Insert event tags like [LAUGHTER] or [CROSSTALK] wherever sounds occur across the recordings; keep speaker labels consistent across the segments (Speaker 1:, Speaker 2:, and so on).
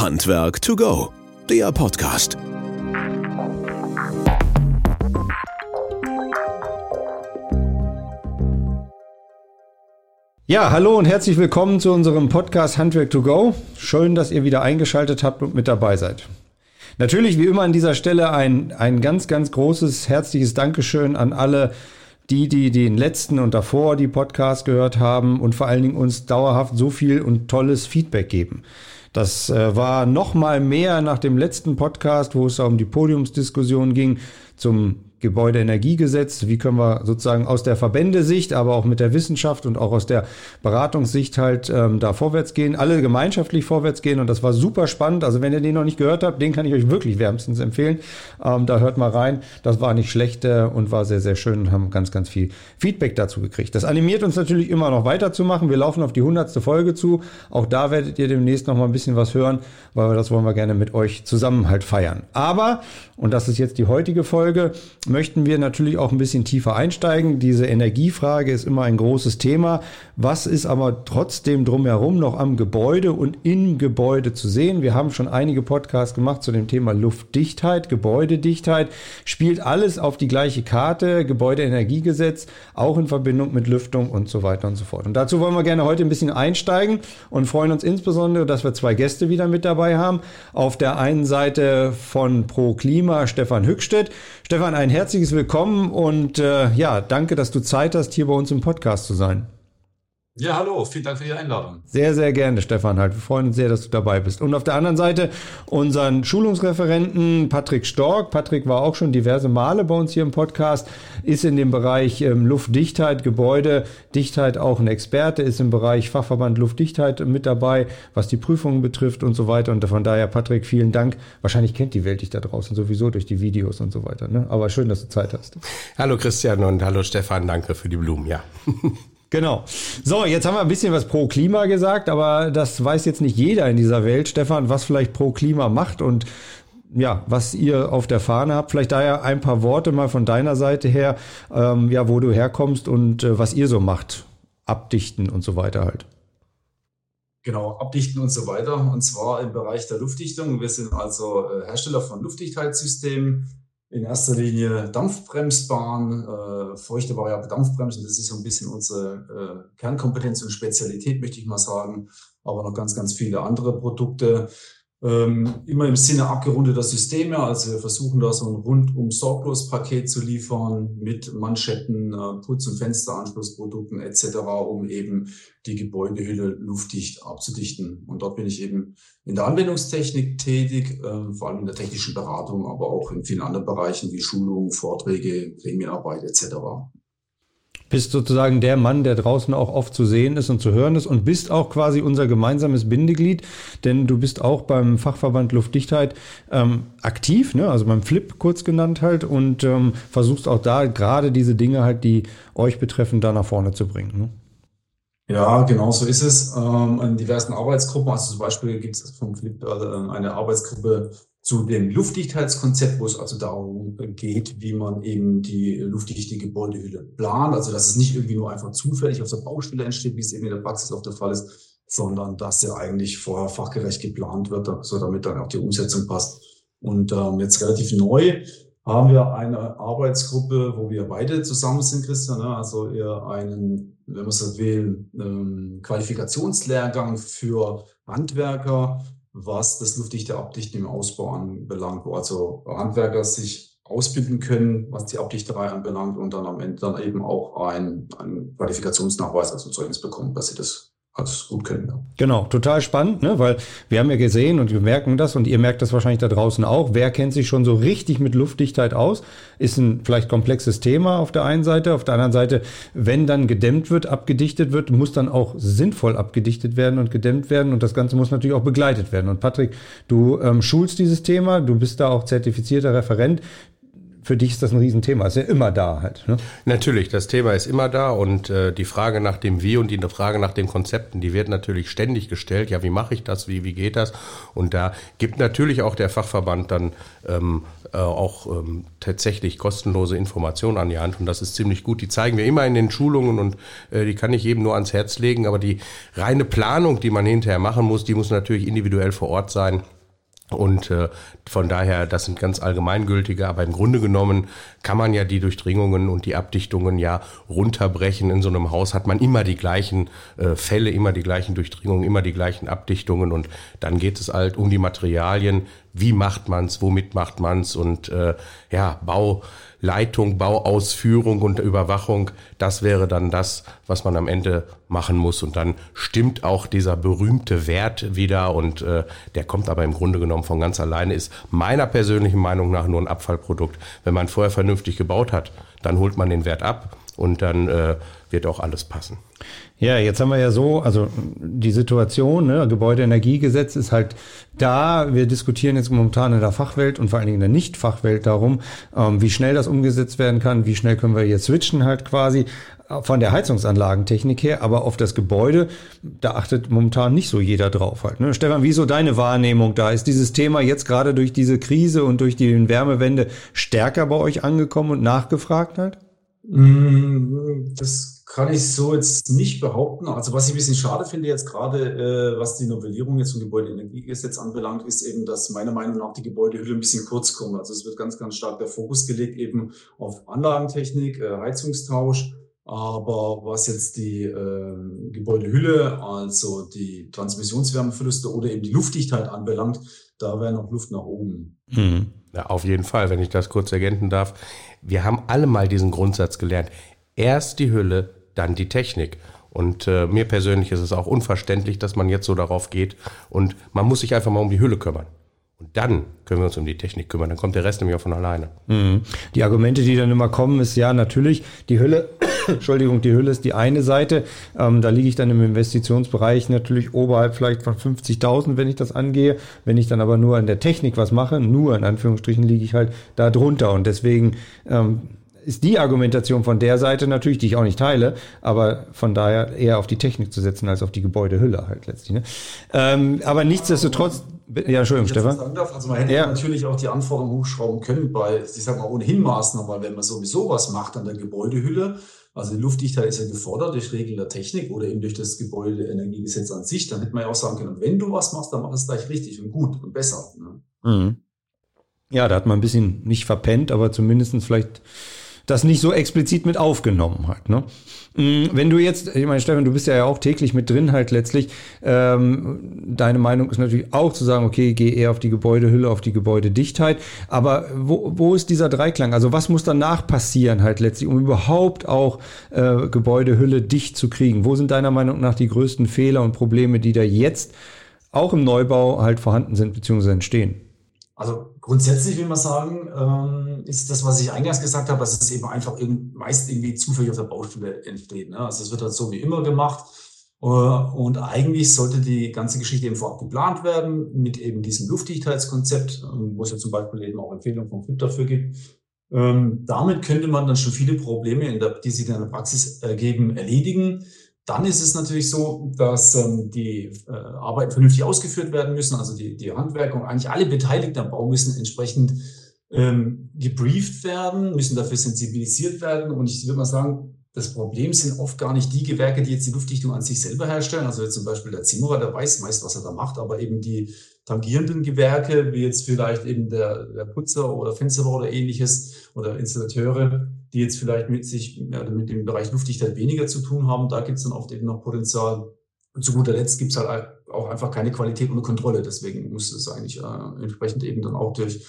Speaker 1: Handwerk to go, der Podcast.
Speaker 2: Ja, hallo und herzlich willkommen zu unserem Podcast Handwerk to go. Schön, dass ihr wieder eingeschaltet habt und mit dabei seid. Natürlich wie immer an dieser Stelle ein, ein ganz, ganz großes, herzliches Dankeschön an alle, die, die den letzten und davor die Podcast gehört haben und vor allen Dingen uns dauerhaft so viel und tolles Feedback geben. Das äh, war noch mal mehr nach dem letzten Podcast, wo es um die Podiumsdiskussion ging zum Gebäudeenergiegesetz, wie können wir sozusagen aus der Verbändesicht, aber auch mit der Wissenschaft und auch aus der Beratungssicht halt ähm, da vorwärts gehen, alle gemeinschaftlich vorwärts gehen und das war super spannend. Also wenn ihr den noch nicht gehört habt, den kann ich euch wirklich wärmstens empfehlen. Ähm, da hört mal rein. Das war nicht schlecht äh, und war sehr, sehr schön und haben ganz, ganz viel Feedback dazu gekriegt. Das animiert uns natürlich immer noch weiterzumachen. Wir laufen auf die hundertste Folge zu. Auch da werdet ihr demnächst noch mal ein bisschen was hören, weil das wollen wir gerne mit euch zusammen halt feiern. Aber, und das ist jetzt die heutige Folge, möchten wir natürlich auch ein bisschen tiefer einsteigen. Diese Energiefrage ist immer ein großes Thema. Was ist aber trotzdem drumherum noch am Gebäude und im Gebäude zu sehen? Wir haben schon einige Podcasts gemacht zu dem Thema Luftdichtheit, Gebäudedichtheit. Spielt alles auf die gleiche Karte, Gebäudeenergiegesetz, auch in Verbindung mit Lüftung und so weiter und so fort. Und dazu wollen wir gerne heute ein bisschen einsteigen und freuen uns insbesondere, dass wir zwei Gäste wieder mit dabei haben. Auf der einen Seite von Pro Klima Stefan Hückstedt. Stefan, ein herzliches Willkommen und äh, ja, danke, dass du Zeit hast, hier bei uns im Podcast zu sein.
Speaker 3: Ja, hallo, vielen Dank für die Einladung.
Speaker 2: Sehr, sehr gerne, Stefan. Halt. Wir freuen uns sehr, dass du dabei bist. Und auf der anderen Seite unseren Schulungsreferenten Patrick Stork. Patrick war auch schon diverse Male bei uns hier im Podcast, ist in dem Bereich ähm, Luftdichtheit, Gebäudedichtheit auch ein Experte, ist im Bereich Fachverband Luftdichtheit mit dabei, was die Prüfungen betrifft und so weiter. Und von daher, Patrick, vielen Dank. Wahrscheinlich kennt die Welt dich da draußen sowieso durch die Videos und so weiter. Ne? Aber schön, dass du Zeit hast.
Speaker 4: Hallo Christian und hallo Stefan, danke für die Blumen, ja. [LAUGHS]
Speaker 2: Genau. So, jetzt haben wir ein bisschen was pro Klima gesagt, aber das weiß jetzt nicht jeder in dieser Welt, Stefan, was vielleicht pro Klima macht und ja, was ihr auf der Fahne habt. Vielleicht daher ein paar Worte mal von deiner Seite her, ähm, ja, wo du herkommst und äh, was ihr so macht. Abdichten und so weiter halt.
Speaker 3: Genau, abdichten und so weiter. Und zwar im Bereich der Luftdichtung. Wir sind also äh, Hersteller von Luftdichtheitssystemen, in erster Linie Dampfbremsbahn, äh, feuchte variable Dampfbremsen. Das ist so ein bisschen unsere äh, Kernkompetenz und Spezialität, möchte ich mal sagen. Aber noch ganz, ganz viele andere Produkte. Ähm, immer im Sinne abgerundeter Systeme. Also wir versuchen da so ein rundum sorglos Paket zu liefern mit Manschetten, äh, Putz- und Fensteranschlussprodukten etc., um eben die Gebäudehülle luftdicht abzudichten. Und dort bin ich eben in der Anwendungstechnik tätig, äh, vor allem in der technischen Beratung, aber auch in vielen anderen Bereichen wie Schulungen, Vorträge, Gremienarbeit etc
Speaker 2: bist sozusagen der Mann, der draußen auch oft zu sehen ist und zu hören ist und bist auch quasi unser gemeinsames Bindeglied, denn du bist auch beim Fachverband Luftdichtheit ähm, aktiv, ne? also beim Flip kurz genannt halt und ähm, versuchst auch da gerade diese Dinge halt, die euch betreffen, da nach vorne zu bringen. Ne?
Speaker 3: Ja, genau so ist es. Ähm, in diversen Arbeitsgruppen, also zum Beispiel gibt es vom Flip äh, eine Arbeitsgruppe zu dem Luftdichtheitskonzept, wo es also darum geht, wie man eben die luftdichte Gebäudehülle plant. Also dass es nicht irgendwie nur einfach zufällig auf der Baustelle entsteht, wie es eben in der Praxis oft der Fall ist, sondern dass der eigentlich vorher fachgerecht geplant wird, so damit dann auch die Umsetzung passt. Und ähm, jetzt relativ neu haben wir eine Arbeitsgruppe, wo wir beide zusammen sind, Christian. Ne? Also eher einen, wenn man so will, ähm, Qualifikationslehrgang für Handwerker was das luftdichte Abdichten im Ausbau anbelangt, wo also Handwerker sich ausbilden können, was die Abdichterei anbelangt und dann am Ende dann eben auch ein, ein Qualifikationsnachweis, also Zeugnis bekommen, dass sie das als gut können. Ja.
Speaker 2: Genau, total spannend, ne? weil wir haben ja gesehen und wir merken das und ihr merkt das wahrscheinlich da draußen auch. Wer kennt sich schon so richtig mit Luftdichtheit aus? Ist ein vielleicht komplexes Thema auf der einen Seite. Auf der anderen Seite, wenn dann gedämmt wird, abgedichtet wird, muss dann auch sinnvoll abgedichtet werden und gedämmt werden und das Ganze muss natürlich auch begleitet werden. Und Patrick, du ähm, schulst dieses Thema, du bist da auch zertifizierter Referent für dich ist das ein Riesenthema. Ist ja immer da halt. Ne?
Speaker 4: Natürlich, das Thema ist immer da und äh, die Frage nach dem Wie und die Frage nach den Konzepten, die wird natürlich ständig gestellt. Ja, wie mache ich das? Wie, wie geht das? Und da gibt natürlich auch der Fachverband dann ähm, äh, auch ähm, tatsächlich kostenlose Informationen an die Hand und das ist ziemlich gut. Die zeigen wir immer in den Schulungen und äh, die kann ich jedem nur ans Herz legen. Aber die reine Planung, die man hinterher machen muss, die muss natürlich individuell vor Ort sein. Und äh, von daher, das sind ganz allgemeingültige, aber im Grunde genommen kann man ja die Durchdringungen und die Abdichtungen ja runterbrechen. In so einem Haus hat man immer die gleichen äh, Fälle, immer die gleichen Durchdringungen, immer die gleichen Abdichtungen. Und dann geht es halt um die Materialien, wie macht man's, womit macht man's? Und äh, ja, Bauleitung, Bauausführung und Überwachung, das wäre dann das, was man am Ende machen muss und dann stimmt auch dieser berühmte Wert wieder und äh, der kommt aber im Grunde genommen von ganz alleine, ist meiner persönlichen Meinung nach nur ein Abfallprodukt. Wenn man vorher vernünftig gebaut hat, dann holt man den Wert ab und dann äh, wird auch alles passen.
Speaker 2: Ja, jetzt haben wir ja so, also die Situation, ne, Gebäudeenergiegesetz ist halt da. Wir diskutieren jetzt momentan in der Fachwelt und vor allen Dingen in der Nicht-Fachwelt darum, ähm, wie schnell das umgesetzt werden kann, wie schnell können wir jetzt switchen halt quasi von der Heizungsanlagentechnik her, aber auf das Gebäude, da achtet momentan nicht so jeder drauf halt. Ne? Stefan, wie so deine Wahrnehmung da? Ist dieses Thema jetzt gerade durch diese Krise und durch die Wärmewende stärker bei euch angekommen und nachgefragt halt?
Speaker 3: Mm, das kann ich so jetzt nicht behaupten. Also was ich ein bisschen schade finde jetzt gerade, äh, was die Novellierung jetzt vom Gebäudeenergiegesetz anbelangt, ist eben, dass meiner Meinung nach die Gebäudehülle ein bisschen kurz kommt. Also es wird ganz, ganz stark der Fokus gelegt eben auf Anlagentechnik, äh, Heizungstausch aber was jetzt die äh, Gebäudehülle, also die Transmissionswärmeverluste oder eben die Luftdichtheit anbelangt, da wäre noch Luft nach oben.
Speaker 4: Mhm. Ja, auf jeden Fall, wenn ich das kurz ergänzen darf. Wir haben alle mal diesen Grundsatz gelernt. Erst die Hülle, dann die Technik. Und äh, mir persönlich ist es auch unverständlich, dass man jetzt so darauf geht. Und man muss sich einfach mal um die Hülle kümmern. Und dann können wir uns um die Technik kümmern. Dann kommt der Rest nämlich auch von alleine.
Speaker 2: Mhm. Die Argumente, die dann immer kommen, ist ja natürlich, die Hülle [COUGHS] Entschuldigung, die Hülle ist die eine Seite. Ähm, da liege ich dann im Investitionsbereich natürlich oberhalb vielleicht von 50.000, wenn ich das angehe. Wenn ich dann aber nur an der Technik was mache, nur in Anführungsstrichen liege ich halt da drunter. Und deswegen ähm, ist die Argumentation von der Seite natürlich, die ich auch nicht teile, aber von daher eher auf die Technik zu setzen als auf die Gebäudehülle halt letztlich. Ne? Ähm, aber nichtsdestotrotz, ja, Entschuldigung, Stefan.
Speaker 3: Darf, also man hätte ja. natürlich auch die Anforderungen hochschrauben können bei, ich sag mal, ohnehin Maßnahmen, weil wenn man sowieso was macht an der Gebäudehülle, also die Luftdichtheit ist ja gefordert durch Regeln der Technik oder eben durch das Gebäudeenergiegesetz an sich. Dann hätte man ja auch sagen können, wenn du was machst, dann mach es gleich richtig und gut und besser. Ne? Mhm.
Speaker 2: Ja, da hat man ein bisschen nicht verpennt, aber zumindest vielleicht das nicht so explizit mit aufgenommen hat. Ne? Mm, wenn du jetzt, ich meine, Stefan, du bist ja auch täglich mit drin halt letztlich. Ähm, deine Meinung ist natürlich auch zu sagen, okay, geh eher auf die Gebäudehülle, auf die Gebäudedichtheit. Aber wo, wo ist dieser Dreiklang? Also was muss danach passieren halt letztlich, um überhaupt auch äh, Gebäudehülle dicht zu kriegen? Wo sind deiner Meinung nach die größten Fehler und Probleme, die da jetzt auch im Neubau halt vorhanden sind bzw. entstehen?
Speaker 3: Also grundsätzlich will man sagen, ähm, ist das, was ich eingangs gesagt habe, dass es eben einfach meist irgendwie zufällig auf der Baustelle entsteht. Ne? Also es wird halt so wie immer gemacht. Äh, und eigentlich sollte die ganze Geschichte eben vorab geplant werden mit eben diesem Luftdichtheitskonzept, ähm, wo es ja zum Beispiel eben auch Empfehlungen vom FIP dafür gibt. Ähm, damit könnte man dann schon viele Probleme, der, die sich in der Praxis ergeben, erledigen. Dann ist es natürlich so, dass ähm, die äh, Arbeiten vernünftig ausgeführt werden müssen. Also die, die Handwerker und eigentlich alle Beteiligten am Bau müssen entsprechend ähm, gebrieft werden, müssen dafür sensibilisiert werden. Und ich würde mal sagen, das Problem sind oft gar nicht die Gewerke, die jetzt die Luftdichtung an sich selber herstellen. Also zum Beispiel der Zimmerer, der weiß meist, was er da macht, aber eben die tangierenden Gewerke, wie jetzt vielleicht eben der, der Putzer oder Fensterbauer oder ähnliches oder Installateure, die jetzt vielleicht mit sich ja, mit dem Bereich Luftdichtheit weniger zu tun haben, da gibt es dann oft eben noch Potenzial. Und zu guter Letzt gibt es halt auch einfach keine Qualität ohne Kontrolle. Deswegen muss es eigentlich äh, entsprechend eben dann auch durch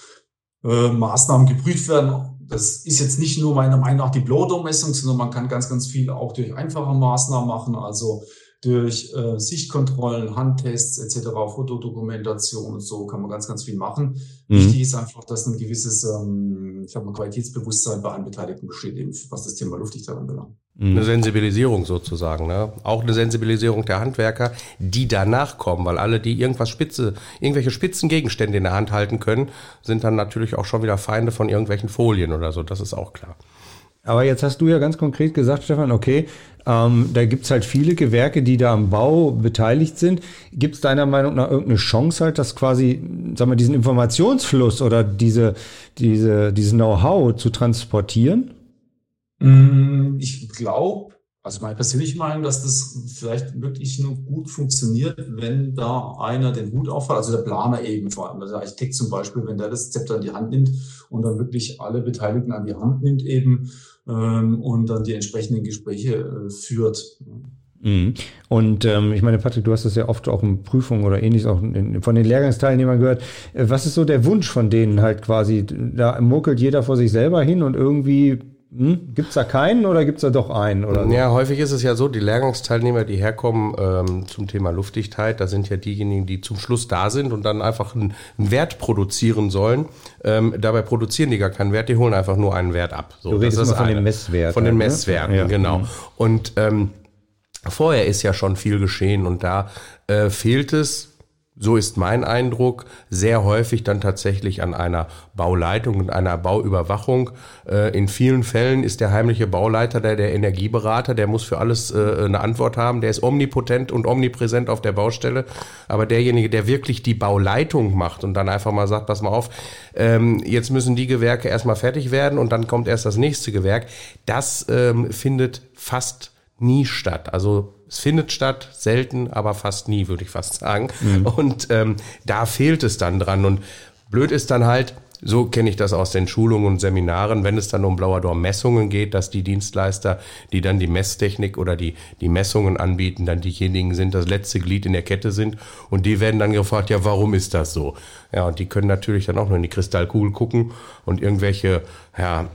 Speaker 3: äh, Maßnahmen geprüft werden. Das ist jetzt nicht nur meiner Meinung nach die Blowdown-Messung, sondern man kann ganz, ganz viel auch durch einfache Maßnahmen machen. Also durch äh, Sichtkontrollen, Handtests etc., Fotodokumentation und so kann man ganz, ganz viel machen. Mhm. Wichtig ist einfach, dass ein gewisses ähm, ich mal, Qualitätsbewusstsein bei allen Beteiligten besteht, eben, was das Thema Luftdichtheit anbelangt.
Speaker 4: Mhm. Eine Sensibilisierung sozusagen, ne? Auch eine Sensibilisierung der Handwerker, die danach kommen, weil alle, die irgendwas spitze, irgendwelche spitzen Gegenstände in der Hand halten können, sind dann natürlich auch schon wieder Feinde von irgendwelchen Folien oder so. Das ist auch klar.
Speaker 2: Aber jetzt hast du ja ganz konkret gesagt, Stefan, okay, ähm, da gibt's halt viele Gewerke, die da am Bau beteiligt sind. Gibt es deiner Meinung nach irgendeine Chance halt, dass quasi, sagen wir, diesen Informationsfluss oder diese, diese, dieses Know-how zu transportieren?
Speaker 3: Mm, ich glaube, also meine persönliche Meinung, dass das vielleicht wirklich nur gut funktioniert, wenn da einer den Hut aufhat, also der Planer eben vor allem, also der Architekt zum Beispiel, wenn der das Zepter in die Hand nimmt und dann wirklich alle Beteiligten an die Hand nimmt eben ähm, und dann die entsprechenden Gespräche äh, führt.
Speaker 2: Mhm. Und ähm, ich meine, Patrick, du hast das ja oft auch in Prüfungen oder ähnliches auch in, von den Lehrgangsteilnehmern gehört. Äh, was ist so der Wunsch von denen halt quasi? Da muckelt jeder vor sich selber hin und irgendwie hm? Gibt es da keinen oder gibt es da doch einen? Oder
Speaker 4: so? Ja, häufig ist es ja so, die Lehrgangsteilnehmer, die herkommen ähm, zum Thema Luftdichtheit, da sind ja diejenigen, die zum Schluss da sind und dann einfach einen, Wert produzieren sollen. Ähm, dabei produzieren die gar keinen Wert, die holen einfach nur einen Wert ab.
Speaker 2: So, du redest das ist von den Messwerten.
Speaker 4: Von den ne? Messwerten, ja. genau. Mhm. Und ähm, vorher ist ja schon viel geschehen und da äh, fehlt es so ist mein Eindruck, sehr häufig dann tatsächlich an einer Bauleitung und einer Bauüberwachung. Äh, in vielen Fällen ist der heimliche Bauleiter der, der Energieberater, der muss für alles äh, eine Antwort haben, der ist omnipotent und omnipräsent auf der Baustelle. Aber derjenige, der wirklich die Bauleitung macht und dann einfach mal sagt, pass mal auf, ähm, jetzt müssen die Gewerke erstmal fertig werden und dann kommt erst das nächste Gewerk, das ähm, findet fast nie statt. Also es findet statt, selten, aber fast nie, würde ich fast sagen. Mhm. Und ähm, da fehlt es dann dran. Und blöd ist dann halt, so kenne ich das aus den Schulungen und Seminaren, wenn es dann um Blauer-Dor-Messungen geht, dass die Dienstleister, die dann die Messtechnik oder die, die Messungen anbieten, dann diejenigen sind, das letzte Glied in der Kette sind. Und die werden dann gefragt, ja, warum ist das so? Ja, und die können natürlich dann auch nur in die Kristallkugel gucken und irgendwelche, ja,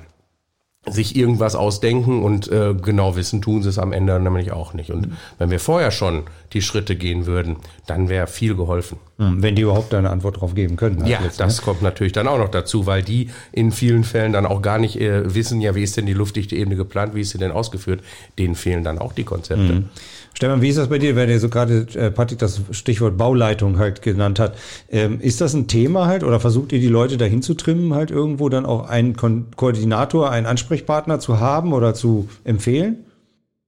Speaker 4: sich irgendwas ausdenken und äh, genau wissen, tun sie es am Ende nämlich auch nicht. Und mhm. wenn wir vorher schon die Schritte gehen würden, dann wäre viel geholfen.
Speaker 2: Mhm, wenn die überhaupt eine Antwort darauf geben können.
Speaker 4: Halt ja, jetzt, das ne? kommt natürlich dann auch noch dazu, weil die in vielen Fällen dann auch gar nicht äh, wissen, ja, wie ist denn die luftdichte Ebene geplant, wie ist sie denn ausgeführt. Denen fehlen dann auch die Konzepte. Mhm.
Speaker 2: Stefan, wie ist das bei dir, wenn ihr so gerade äh, Patrick das Stichwort Bauleitung halt genannt hat? Ähm, ist das ein Thema halt oder versucht ihr die Leute dahin zu trimmen, halt irgendwo dann auch einen Ko Koordinator, einen Ansprechpartner zu haben oder zu empfehlen?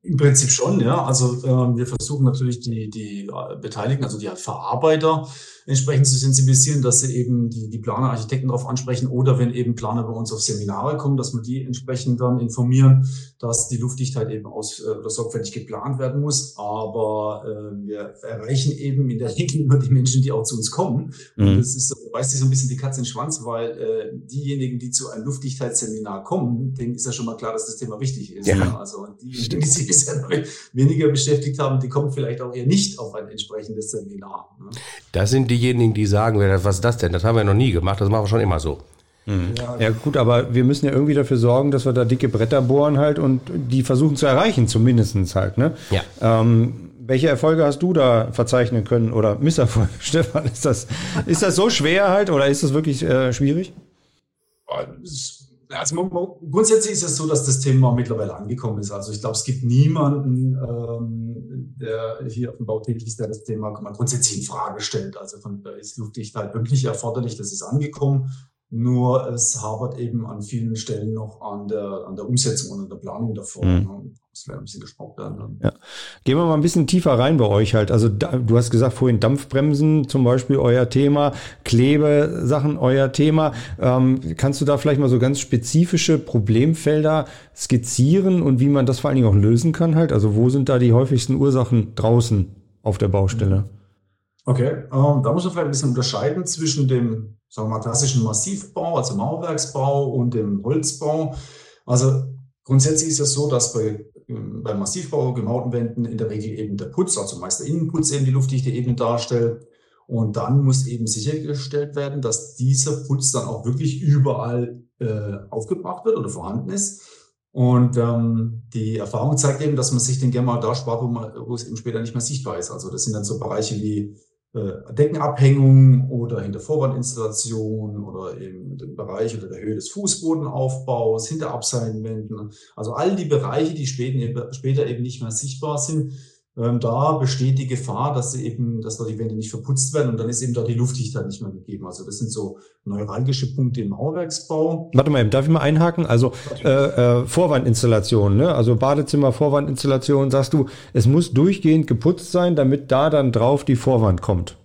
Speaker 3: Im Prinzip schon, ja. Also äh, wir versuchen natürlich die, die äh, Beteiligten, also die Verarbeiter, entsprechend zu sensibilisieren, dass sie eben die, die Planer, Architekten darauf ansprechen oder wenn eben Planer bei uns auf Seminare kommen, dass wir die entsprechend dann informieren, dass die Luftdichtheit eben aus äh, oder sorgfältig geplant werden muss. Aber äh, wir erreichen eben in der [LAUGHS] Regel immer die Menschen, die auch zu uns kommen. Mhm. Und das ist, weiß sich so ein bisschen die Katze in den Schwanz, weil äh, diejenigen, die zu einem Luftdichtheitsseminar kommen, denen ist ja schon mal klar, dass das Thema wichtig ist. Ja. Also diejenigen, die sich [LAUGHS] bisher weniger beschäftigt haben, die kommen vielleicht auch eher nicht auf ein entsprechendes Seminar.
Speaker 4: Ne? Das sind diejenigen, die sagen, was ist das denn? Das haben wir noch nie gemacht, das machen wir schon immer so.
Speaker 2: Mhm. Ja, gut, aber wir müssen ja irgendwie dafür sorgen, dass wir da dicke Bretter bohren halt und die versuchen zu erreichen, zumindestens halt. Ne?
Speaker 4: Ja.
Speaker 2: Ähm, welche Erfolge hast du da verzeichnen können oder Misserfolge, [LAUGHS] Stefan? Ist das, ist das so schwer halt oder ist das wirklich äh, schwierig?
Speaker 3: Also grundsätzlich ist es so, dass das Thema mittlerweile angekommen ist. Also ich glaube, es gibt niemanden, ähm, der hier auf dem Bau tätig ist, der das Thema grundsätzlich in Frage stellt. Also von da ist Luftdichtheit wirklich erforderlich, das ist angekommen. Nur es habert eben an vielen Stellen noch an der, an der Umsetzung und an der Planung davor. Mhm. Das wäre ein bisschen gesprochen werden.
Speaker 2: Ja. Gehen wir mal ein bisschen tiefer rein bei euch halt. Also da, du hast gesagt vorhin Dampfbremsen zum Beispiel euer Thema, Klebesachen euer Thema. Ähm, kannst du da vielleicht mal so ganz spezifische Problemfelder skizzieren und wie man das vor allen Dingen auch lösen kann halt? Also wo sind da die häufigsten Ursachen draußen auf der Baustelle?
Speaker 3: Okay, ähm, da muss man vielleicht ein bisschen unterscheiden zwischen dem sagen wir mal, klassischen Massivbau, also Mauerwerksbau und dem Holzbau. Also grundsätzlich ist es so, dass bei, ähm, beim Massivbau gemauten Wänden in der Regel eben der Putz, also meist der Innenputz eben die luftdichte Ebene darstellt. Und dann muss eben sichergestellt werden, dass dieser Putz dann auch wirklich überall äh, aufgebracht wird oder vorhanden ist. Und ähm, die Erfahrung zeigt eben, dass man sich den gerne mal da spart, wo, man, wo es eben später nicht mehr sichtbar ist. Also das sind dann so Bereiche wie äh, Deckenabhängung oder hinter Vorwandinstallation oder eben den Bereich oder der Höhe des Fußbodenaufbaus, hinter Abseitenwänden. Also all die Bereiche, die später, später eben nicht mehr sichtbar sind, ähm, da besteht die Gefahr, dass sie eben, dass da die Wände nicht verputzt werden und dann ist eben da die Luftdichtheit nicht mehr gegeben. Also das sind so neuralgische Punkte im Mauerwerksbau.
Speaker 2: Warte mal, darf ich mal einhaken? Also äh, äh, Vorwandinstallation, ne? Also Badezimmer, Vorwandinstallation, sagst du, es muss durchgehend geputzt sein, damit da dann drauf die Vorwand kommt.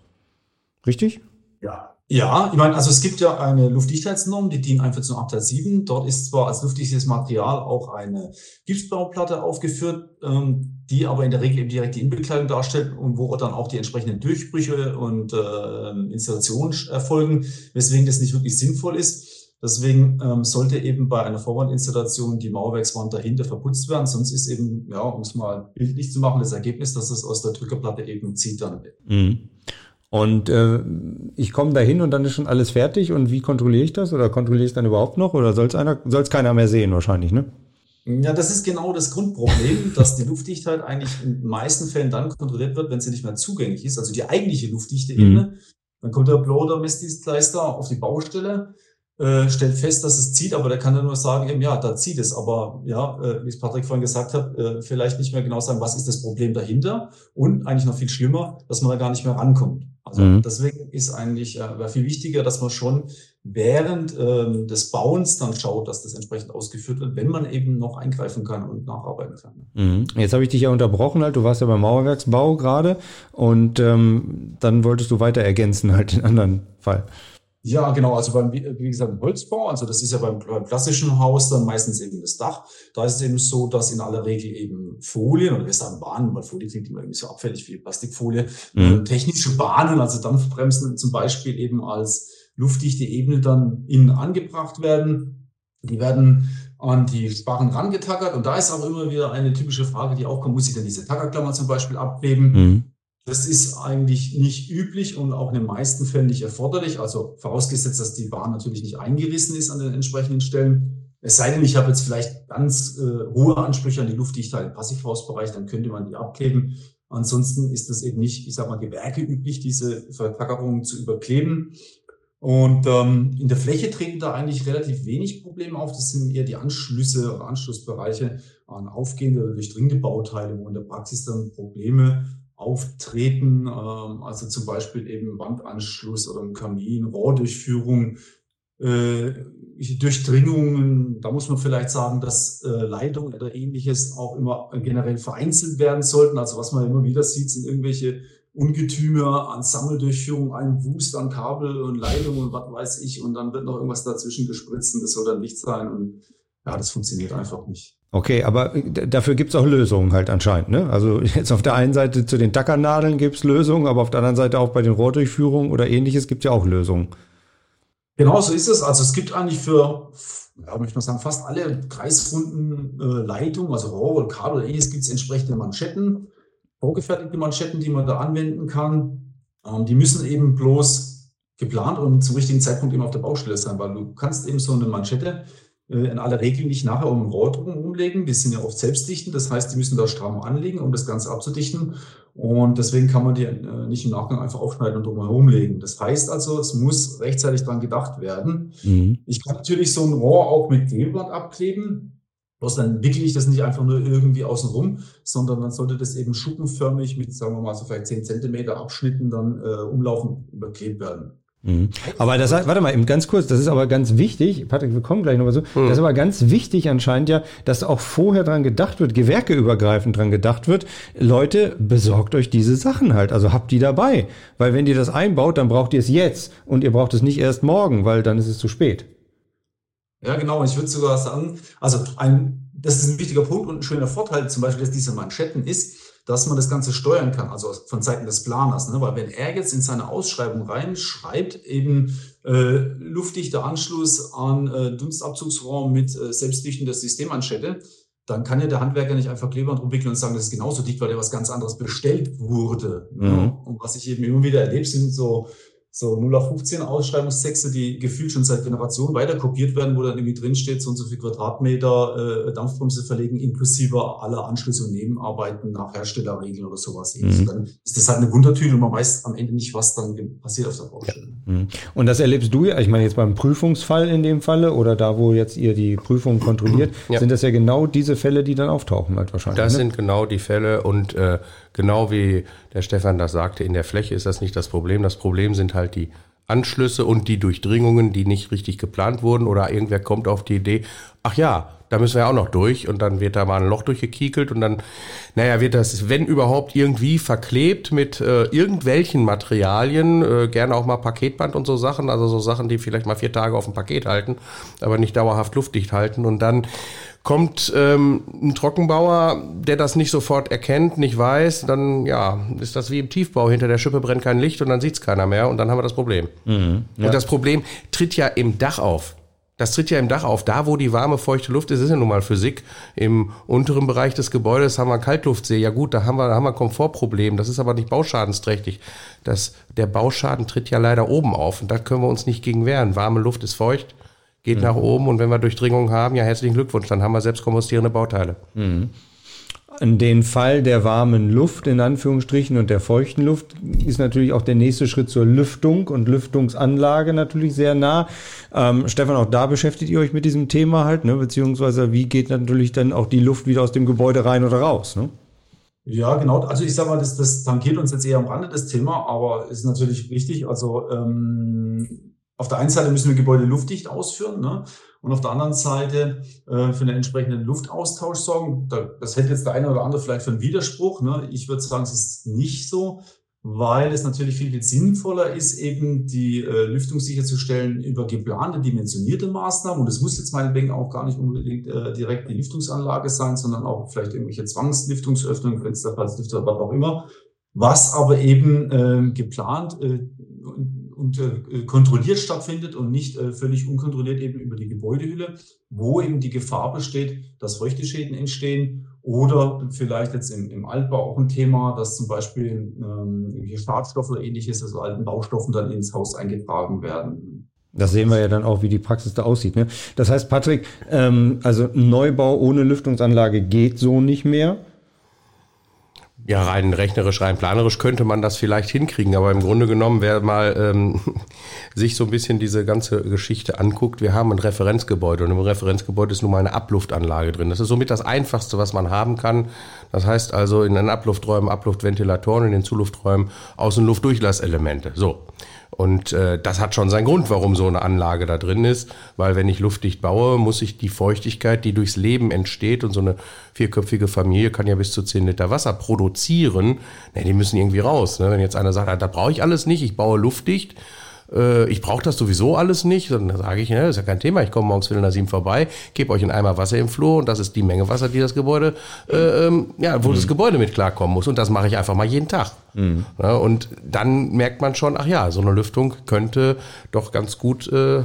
Speaker 2: Richtig?
Speaker 3: Ja, ja, ich meine, also es gibt ja eine Luftdichtheitsnorm, die DIN 14887. Dort ist zwar als luftdichtes Material auch eine Gipsbauplatte aufgeführt, ähm, die aber in der Regel eben direkt die Innenbekleidung darstellt und wo dann auch die entsprechenden Durchbrüche und äh, Installationen erfolgen, weswegen das nicht wirklich sinnvoll ist. Deswegen ähm, sollte eben bei einer Vorwandinstallation die Mauerwerkswand dahinter verputzt werden, sonst ist eben, ja, um es mal bildlich zu machen, das Ergebnis, dass es aus der Drückerplatte eben zieht dann.
Speaker 2: Mhm. Und äh, ich komme da hin und dann ist schon alles fertig. Und wie kontrolliere ich das? Oder kontrolliere ich es dann überhaupt noch? Oder soll es einer, soll es keiner mehr sehen wahrscheinlich, ne?
Speaker 3: Ja, das ist genau das Grundproblem, [LAUGHS] dass die Luftdichtheit eigentlich in den meisten Fällen dann kontrolliert wird, wenn sie nicht mehr zugänglich ist, also die eigentliche Luftdichteebene. Mhm. Dann kommt der Blower Messdienstleister auf die Baustelle, äh, stellt fest, dass es zieht, aber der kann dann nur sagen, eben, ja, da zieht es. Aber ja, äh, wie es Patrick vorhin gesagt hat, äh, vielleicht nicht mehr genau sagen, was ist das Problem dahinter und eigentlich noch viel schlimmer, dass man da gar nicht mehr rankommt. Also mhm. deswegen ist eigentlich äh, viel wichtiger, dass man schon während ähm, des Bauens dann schaut, dass das entsprechend ausgeführt wird, wenn man eben noch eingreifen kann und nacharbeiten kann.
Speaker 2: Mhm. Jetzt habe ich dich ja unterbrochen, halt. Du warst ja beim Mauerwerksbau gerade und ähm, dann wolltest du weiter ergänzen, halt den anderen Fall.
Speaker 3: Ja, genau. Also beim, wie gesagt, im Holzbau, also das ist ja beim, beim, klassischen Haus dann meistens eben das Dach. Da ist es eben so, dass in aller Regel eben Folien, oder wir sagen Bahnen, weil Folie klingt immer irgendwie so abfällig wie Plastikfolie, mhm. technische Bahnen, also Dampfbremsen zum Beispiel eben als luftdichte Ebene dann innen angebracht werden. Die werden an die Sparren rangetackert und da ist auch immer wieder eine typische Frage, die auch kommt, muss ich denn diese Tackerklammer zum Beispiel abkleben? Mhm. Das ist eigentlich nicht üblich und auch in den meisten Fällen nicht erforderlich. Also vorausgesetzt, dass die Bahn natürlich nicht eingerissen ist an den entsprechenden Stellen. Es sei denn, ich habe jetzt vielleicht ganz äh, hohe Ansprüche an die Luftdichtheit im Passivhausbereich, dann könnte man die abkleben. Ansonsten ist das eben nicht, ich sage mal, gewerkeüblich, diese Vertackerung zu überkleben. Und ähm, in der Fläche treten da eigentlich relativ wenig Probleme auf. Das sind eher die Anschlüsse oder Anschlussbereiche an aufgehende oder durchdringende Bauteile, wo in der Praxis dann Probleme auftreten, ähm, also zum Beispiel eben Wandanschluss oder ein Kamin, Rohrdurchführung, äh, Durchdringungen. Da muss man vielleicht sagen, dass äh, Leitungen oder ähnliches auch immer generell vereinzelt werden sollten. Also was man immer wieder sieht, sind irgendwelche Ungetüme an Sammeldurchführung, ein Wust an Kabel und Leitungen und was weiß ich. Und dann wird noch irgendwas dazwischen gespritzt und das soll dann Licht sein. Und ja, das funktioniert einfach nicht.
Speaker 2: Okay, aber dafür gibt's auch Lösungen halt anscheinend. Ne? Also [LAUGHS] jetzt auf der einen Seite zu den Tackernadeln gibt's Lösungen, aber auf der anderen Seite auch bei den Rohrdurchführungen oder ähnliches gibt's ja auch Lösungen.
Speaker 3: Genau so ist es. Also es gibt eigentlich für, ja, möchte man sagen, fast alle kreisrunden äh, Leitungen, also Rohr und Kabel oder ähnliches, gibt's entsprechende Manschetten, vorgefertigte Manschetten, die man da anwenden kann. Ähm, die müssen eben bloß geplant und zum richtigen Zeitpunkt eben auf der Baustelle sein, weil du kannst eben so eine Manschette äh, in aller Regel nicht nachher um einen Rohrdrucken umlegen. Die sind ja oft selbstdichtend. Das heißt, die müssen da stramm anlegen, um das Ganze abzudichten. Und deswegen kann man die äh, nicht im Nachgang einfach aufschneiden und drumherum legen. Das heißt also, es muss rechtzeitig dran gedacht werden. Mhm. Ich kann natürlich so ein Rohr auch mit Klebeband abkleben. Bloß dann wickle ich das nicht einfach nur irgendwie außen rum, sondern dann sollte das eben schuppenförmig mit, sagen wir mal, so vielleicht 10 Zentimeter Abschnitten dann äh, umlaufend überklebt werden.
Speaker 2: Mhm. Aber das warte mal, ganz kurz, das ist aber ganz wichtig, Patrick, wir kommen gleich nochmal so, mhm. das ist aber ganz wichtig anscheinend ja, dass auch vorher dran gedacht wird, gewerkeübergreifend dran gedacht wird, Leute, besorgt euch diese Sachen halt, also habt die dabei, weil wenn ihr das einbaut, dann braucht ihr es jetzt und ihr braucht es nicht erst morgen, weil dann ist es zu spät.
Speaker 3: Ja, genau, ich würde sogar sagen, also ein, das ist ein wichtiger Punkt und ein schöner Vorteil zum Beispiel, dass diese Manschetten ist, dass man das Ganze steuern kann, also von Seiten des Planers. Ne? Weil wenn er jetzt in seine Ausschreibung reinschreibt, eben äh, luftdichter Anschluss an äh, Dunstabzugsraum mit äh, selbstdichtender Systemanschette, dann kann ja der Handwerker nicht einfach Klebeband rumwickeln und sagen, das ist genauso dicht, weil der was ganz anderes bestellt wurde. Ne? Mhm. Ne? Und was ich eben immer wieder erlebe, sind so so 0 auf 15 Ausschreibungstexte, die gefühlt schon seit Generationen weiter kopiert werden, wo dann irgendwie drin steht, so und so viel Quadratmeter äh, Dampfbremse verlegen, inklusive aller Anschlüsse und Nebenarbeiten nach Herstellerregeln oder sowas. Mhm. Also dann ist das halt eine Wundertüte und man weiß am Ende nicht, was dann passiert auf der Baustelle.
Speaker 2: Ja. Mhm. Und das erlebst du ja, ich meine jetzt beim Prüfungsfall in dem Falle oder da, wo jetzt ihr die Prüfung kontrolliert, ja. sind das ja genau diese Fälle, die dann auftauchen halt wahrscheinlich.
Speaker 4: Das ne? sind genau die Fälle und äh, genau wie der Stefan das sagte, in der Fläche ist das nicht das Problem. Das Problem sind halt die Anschlüsse und die Durchdringungen, die nicht richtig geplant wurden oder irgendwer kommt auf die Idee, ach ja, da müssen wir auch noch durch und dann wird da mal ein Loch durchgekiekelt und dann, naja, wird das, wenn überhaupt, irgendwie verklebt mit äh, irgendwelchen Materialien, äh, gerne auch mal Paketband und so Sachen, also so Sachen, die vielleicht mal vier Tage auf dem Paket halten, aber nicht dauerhaft luftdicht halten und dann Kommt ähm, ein Trockenbauer, der das nicht sofort erkennt, nicht weiß, dann ja, ist das wie im Tiefbau. Hinter der Schippe brennt kein Licht und dann sieht's keiner mehr und dann haben wir das Problem. Mhm, ja. Und das Problem tritt ja im Dach auf. Das tritt ja im Dach auf. Da, wo die warme, feuchte Luft ist, ist ja nun mal Physik. Im unteren Bereich des Gebäudes haben wir Kaltluftsee. Ja gut, da haben wir, da haben wir Komfortproblem. Das ist aber nicht bauschadensträchtig. Das, der Bauschaden tritt ja leider oben auf und da können wir uns nicht gegen wehren. Warme Luft ist feucht geht mhm. nach oben und wenn wir Durchdringung haben, ja, herzlichen Glückwunsch, dann haben wir selbst kompostierende Bauteile. Mhm.
Speaker 2: In den Fall der warmen Luft, in Anführungsstrichen, und der feuchten Luft ist natürlich auch der nächste Schritt zur Lüftung und Lüftungsanlage natürlich sehr nah. Ähm, Stefan, auch da beschäftigt ihr euch mit diesem Thema halt, ne? beziehungsweise wie geht natürlich dann auch die Luft wieder aus dem Gebäude rein oder raus? Ne?
Speaker 3: Ja, genau. Also ich sage mal, das, das tangiert uns jetzt eher am Rande das Thema, aber ist natürlich wichtig. Also ähm, auf der einen Seite müssen wir Gebäude luftdicht ausführen ne? und auf der anderen Seite äh, für einen entsprechenden Luftaustausch sorgen. Da, das hätte jetzt der eine oder andere vielleicht für einen Widerspruch. Ne? Ich würde sagen, es ist nicht so, weil es natürlich viel, viel sinnvoller ist, eben die äh, Lüftung sicherzustellen über geplante, dimensionierte Maßnahmen. Und es muss jetzt meinetwegen auch gar nicht unbedingt äh, direkt die Lüftungsanlage sein, sondern auch vielleicht irgendwelche Zwangslüftungsöffnungen, Fensterplatzlüfter, was auch immer. Was aber eben äh, geplant äh, und äh, kontrolliert stattfindet und nicht äh, völlig unkontrolliert eben über die Gebäudehülle, wo eben die Gefahr besteht, dass Feuchteschäden entstehen oder vielleicht jetzt im, im Altbau auch ein Thema, dass zum Beispiel ähm, Schadstoffe oder ähnliches, also alten Baustoffen dann ins Haus eingetragen werden.
Speaker 2: Das sehen wir ja dann auch, wie die Praxis da aussieht. Ne? Das heißt, Patrick, ähm, also Neubau ohne Lüftungsanlage geht so nicht mehr.
Speaker 4: Ja, rein rechnerisch, rein planerisch könnte man das vielleicht hinkriegen, aber im Grunde genommen, wer mal ähm, [LAUGHS] sich so ein bisschen diese ganze Geschichte anguckt, wir haben ein Referenzgebäude und im Referenzgebäude ist nun mal eine Abluftanlage drin. Das ist somit das Einfachste, was man haben kann. Das heißt also in den Ablufträumen Abluftventilatoren, in den Zulufträumen Außenluftdurchlasselemente. So. Und äh, das hat schon seinen Grund, warum so eine Anlage da drin ist, weil wenn ich luftdicht baue, muss ich die Feuchtigkeit, die durchs Leben entsteht und so eine vierköpfige Familie kann ja bis zu zehn Liter Wasser produzieren, ne, die müssen irgendwie raus. Ne? Wenn jetzt einer sagt, ah, da brauche ich alles nicht, ich baue luftdicht, äh, ich brauche das sowieso alles nicht. Und dann sage ich, ne, das ist ja kein Thema, ich komme morgens Viertel nach sieben vorbei, gebe euch einen Eimer Wasser im Flur und das ist die Menge Wasser, die das Gebäude, äh, ähm, ja, wo mhm. das Gebäude mit klarkommen muss. Und das mache ich einfach mal jeden Tag. Mhm. Ja, und dann merkt man schon, ach ja, so eine Lüftung könnte doch ganz gut äh,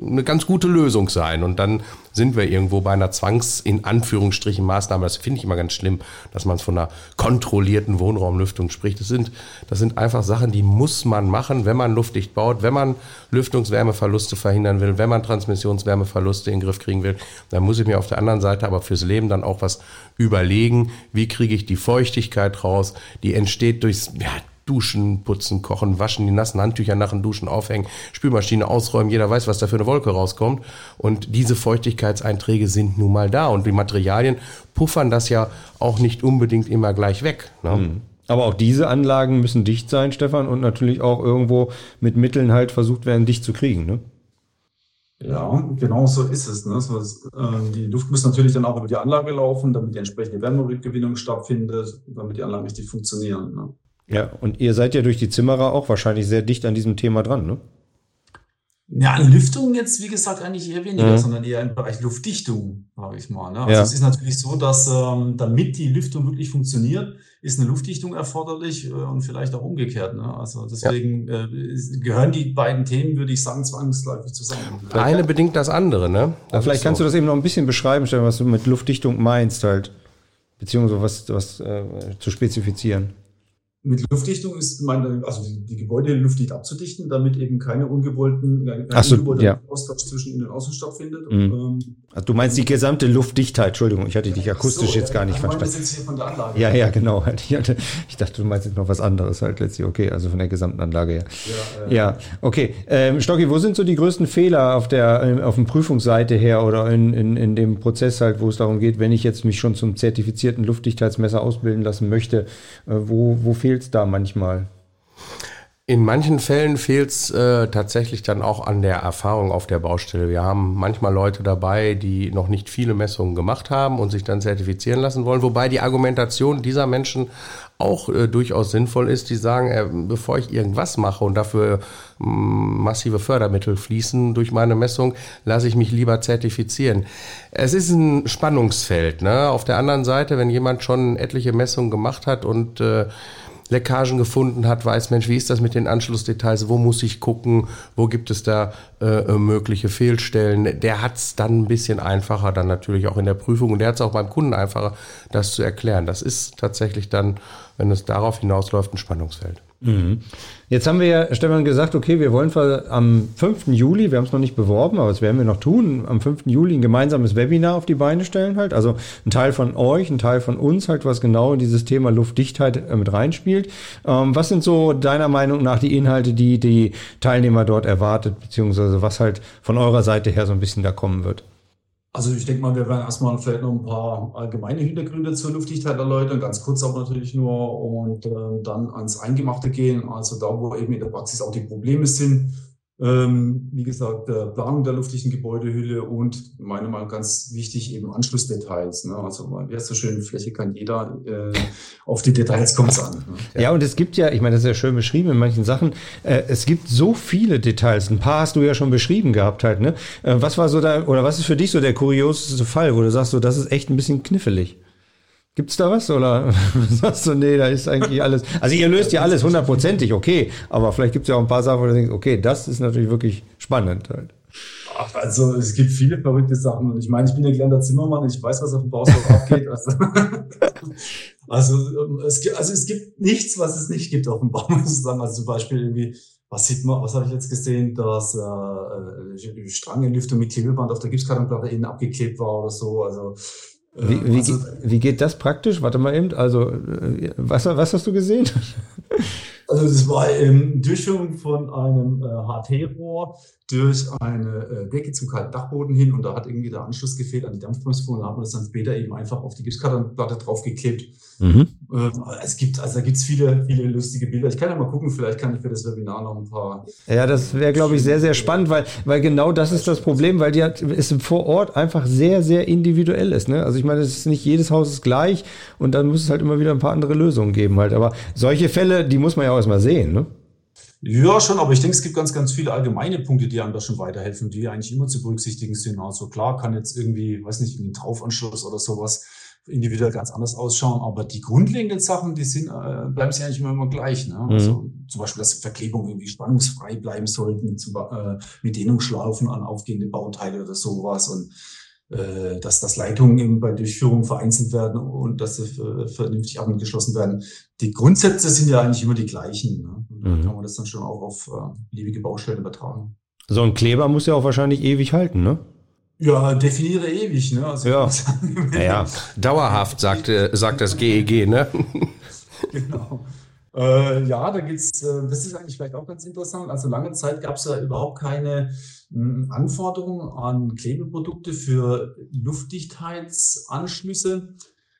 Speaker 4: eine ganz gute Lösung sein. Und dann sind wir irgendwo bei einer Zwangs-, in Anführungsstrichen, Maßnahme. Das finde ich immer ganz schlimm, dass man von einer kontrollierten Wohnraumlüftung spricht. Das sind, das sind einfach Sachen, die muss man machen, wenn man luftdicht baut, wenn man Lüftungswärmeverluste verhindern will, wenn man Transmissionswärmeverluste in den Griff kriegen will. Dann muss ich mir auf der anderen Seite aber fürs Leben dann auch was überlegen. Wie kriege ich die Feuchtigkeit raus? Die entsteht durchs, ja, Duschen, putzen, kochen, waschen, die nassen Handtücher nach dem Duschen aufhängen, Spülmaschine ausräumen, jeder weiß, was da für eine Wolke rauskommt. Und diese Feuchtigkeitseinträge sind nun mal da und die Materialien puffern das ja auch nicht unbedingt immer gleich weg. Ne? Mhm.
Speaker 2: Aber auch diese Anlagen müssen dicht sein, Stefan, und natürlich auch irgendwo mit Mitteln halt versucht werden, dicht zu kriegen. Ne?
Speaker 3: Ja, genau so ist es. Ne? So, äh, die Luft muss natürlich dann auch über die Anlage laufen, damit die entsprechende Wärmerückgewinnung stattfindet, damit die Anlagen richtig funktionieren. Ne?
Speaker 2: Ja, und ihr seid ja durch die Zimmerer auch wahrscheinlich sehr dicht an diesem Thema dran, ne?
Speaker 3: Ja, an Lüftung jetzt, wie gesagt, eigentlich eher weniger, mhm. sondern eher im Bereich Luftdichtung, sage ich mal. Ne? Also ja. es ist natürlich so, dass ähm, damit die Lüftung wirklich funktioniert, ist eine Luftdichtung erforderlich äh, und vielleicht auch umgekehrt. Ne? Also deswegen ja. äh, gehören die beiden Themen, würde ich sagen, zwangsläufig zusammen.
Speaker 4: Das eine bedingt das andere, ne?
Speaker 2: Das vielleicht kannst so. du das eben noch ein bisschen beschreiben, Stefan, was du mit Luftdichtung meinst halt, beziehungsweise was, was äh, zu spezifizieren.
Speaker 3: Mit Luftdichtung ist gemeint, also die, Gebäude luftdicht abzudichten, damit eben keine ungewollten, kein
Speaker 2: Ach so,
Speaker 3: ungewollter
Speaker 2: ja.
Speaker 3: Austausch zwischen Innen und Außen stattfindet.
Speaker 2: Mhm.
Speaker 3: Ähm,
Speaker 2: Also du meinst die gesamte Luftdichtheit, Entschuldigung, ich hatte dich akustisch
Speaker 3: so,
Speaker 2: jetzt gar nicht
Speaker 3: ja,
Speaker 2: verstanden.
Speaker 3: das jetzt hier von der Anlage.
Speaker 2: Ja, ja, genau. [LAUGHS] Ich, hatte, ich dachte, du meinst jetzt noch was anderes halt letztlich. Okay, also von der gesamten Anlage her.
Speaker 3: Ja, äh,
Speaker 2: Ja, okay. Ähm, Stocki, wo sind so die größten Fehler auf der ähm, auf dem Prüfungsseite her oder in, in, in dem Prozess halt, wo es darum geht, wenn ich jetzt mich schon zum zertifizierten Luftdichtheitsmesser ausbilden lassen möchte, äh, wo, wo fehlt es da manchmal?
Speaker 4: In manchen Fällen fehlt es äh, tatsächlich dann auch an der Erfahrung auf der Baustelle. Wir haben manchmal Leute dabei, die noch nicht viele Messungen gemacht haben und sich dann zertifizieren lassen wollen, wobei die Argumentation dieser Menschen auch äh, durchaus sinnvoll ist, die sagen, äh, bevor ich irgendwas mache und dafür mh, massive Fördermittel fließen durch meine Messung, lasse ich mich lieber zertifizieren. Es ist ein Spannungsfeld. Ne? Auf der anderen Seite, wenn jemand schon etliche Messungen gemacht hat und äh, Leckagen gefunden hat, weiß Mensch, wie ist das mit den Anschlussdetails, wo muss ich gucken, wo gibt es da äh, mögliche Fehlstellen. Der hat es dann ein bisschen einfacher, dann natürlich auch in der Prüfung und der hat es auch beim Kunden einfacher, das zu erklären. Das ist tatsächlich dann, wenn es darauf hinausläuft, ein Spannungsfeld.
Speaker 2: Jetzt haben wir ja, Stefan, gesagt, okay, wir wollen am 5. Juli, wir haben es noch nicht beworben, aber das werden wir noch tun, am 5. Juli ein gemeinsames Webinar auf die Beine stellen halt. Also ein Teil von euch, ein Teil von uns halt, was genau in dieses Thema Luftdichtheit äh, mit reinspielt. Ähm, was sind so deiner Meinung nach die Inhalte, die die Teilnehmer dort erwartet, beziehungsweise was halt von eurer Seite her so ein bisschen da kommen wird?
Speaker 3: Also ich denke mal, wir werden erstmal vielleicht noch ein paar allgemeine Hintergründe zur Luftdichtheit erläutern, ganz kurz aber natürlich nur und ähm, dann ans Eingemachte gehen, also da, wo eben in der Praxis auch die Probleme sind. Ähm, wie gesagt, der Planung der luftdichten Gebäudehülle und meiner Meinung nach ganz wichtig eben Anschlussdetails. Ne? Also heißt so schön, Fläche kann jeder, äh, auf die Details kommt es an. Ne?
Speaker 2: Ja, und es gibt ja, ich meine, das ist ja schön beschrieben in manchen Sachen, äh, es gibt so viele Details. Ein paar hast du ja schon beschrieben gehabt halt, ne? Äh, was war so da, oder was ist für dich so der kurioseste Fall, wo du sagst, so, das ist echt ein bisschen knifflig? Gibt's da was oder [LAUGHS] sagst du, nee, da ist eigentlich alles. Also ihr löst ja alles hundertprozentig, okay, aber vielleicht gibt's ja auch ein paar Sachen, wo du denkst, okay, das ist natürlich wirklich spannend halt.
Speaker 3: Also es gibt viele verrückte Sachen und ich meine, ich bin ja gelernter Zimmermann, ich weiß, was auf dem Baustelle [LAUGHS] abgeht. Also, [LAUGHS] also, ähm, es gibt, also es gibt nichts, was es nicht gibt auf dem Bau, muss ich sagen. Also zum Beispiel irgendwie, was sieht man, was habe ich jetzt gesehen, dass äh, die Strangenlüftung mit Klebeband auf der Gipskartonplatte innen abgeklebt war oder so. Also äh,
Speaker 2: Wie, wie,
Speaker 3: also,
Speaker 2: wie geht das praktisch? Warte mal eben, also äh, was, was hast du gesehen?
Speaker 3: Also das war ähm, Durchführung von einem äh, HT-Rohr durch eine äh, Decke zum kalten Dachboden hin und da hat irgendwie der Anschluss gefehlt an die Dampfbremsfuhr und da hat man das dann später eben einfach auf die Gipskartonplatte draufgeklebt.
Speaker 2: Mhm.
Speaker 3: Ähm, es gibt, also da gibt's viele, viele lustige Bilder. Ich kann ja mal gucken, vielleicht kann ich für das Webinar noch ein paar.
Speaker 2: Ja, das wäre, glaube ich, sehr, sehr spannend, weil, weil genau das ist das Problem, weil die hat, es vor Ort einfach sehr, sehr individuell ist. Ne? Also ich meine, es ist nicht jedes Haus ist gleich und dann muss es halt immer wieder ein paar andere Lösungen geben halt. Aber solche Fälle, die muss man ja auch erstmal sehen. Ne?
Speaker 3: Ja, schon, aber ich denke, es gibt ganz, ganz viele allgemeine Punkte, die einem da schon weiterhelfen, die eigentlich immer zu berücksichtigen sind. Also klar kann jetzt irgendwie, weiß nicht, ein Traufanschluss oder sowas individuell ganz anders ausschauen, aber die grundlegenden Sachen, die sind, äh, bleiben sie eigentlich immer, immer gleich. Ne? Also zum Beispiel, dass Verklebungen irgendwie spannungsfrei bleiben sollten, zum, äh, mit Dehnungsschlaufen an aufgehende Bauteile oder sowas und dass, dass Leitungen eben bei Durchführung vereinzelt werden und dass sie äh, vernünftig angeschlossen werden. Die Grundsätze sind ja eigentlich immer die gleichen. Ne? Und da
Speaker 2: Mhm.
Speaker 3: kann man das dann schon auch auf äh, beliebige Baustellen übertragen.
Speaker 2: So ein Kleber muss ja auch wahrscheinlich ewig halten, ne?
Speaker 3: Ja, definiere ewig. Ne? Also,
Speaker 2: Ja.
Speaker 3: sagen, [LAUGHS]
Speaker 2: Naja.
Speaker 4: Dauerhaft, sagt, äh, sagt das GEG, ne? [LAUGHS]
Speaker 3: Genau. Äh, ja, da geht's, äh, das ist eigentlich vielleicht auch ganz interessant. Also lange Zeit gab es ja überhaupt keine mh, Anforderungen an Klebeprodukte für Luftdichtheitsanschlüsse.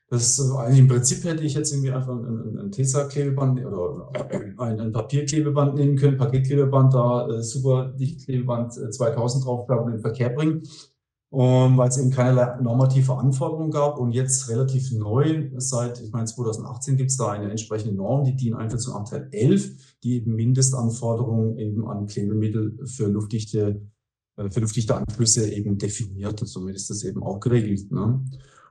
Speaker 3: Das äh, eigentlich im Prinzip hätte ich jetzt irgendwie einfach ein, ein, Tesa-Klebeband oder ein, ein Papierklebeband nehmen können, Paketklebeband, da äh, super Dichtklebeband äh, 2000 draufklappen und in den Verkehr bringen ähm, weil es eben keinerlei normative Anforderungen gab. Und jetzt relativ neu, seit, ich meine, 2018 gibt es da eine entsprechende Norm, die DIN Einführung 811, die eben Mindestanforderungen eben an Klebemittel für luftdichte, äh, für luftdichte Anschlüsse eben definiert. Und somit ist das eben auch geregelt. Ne?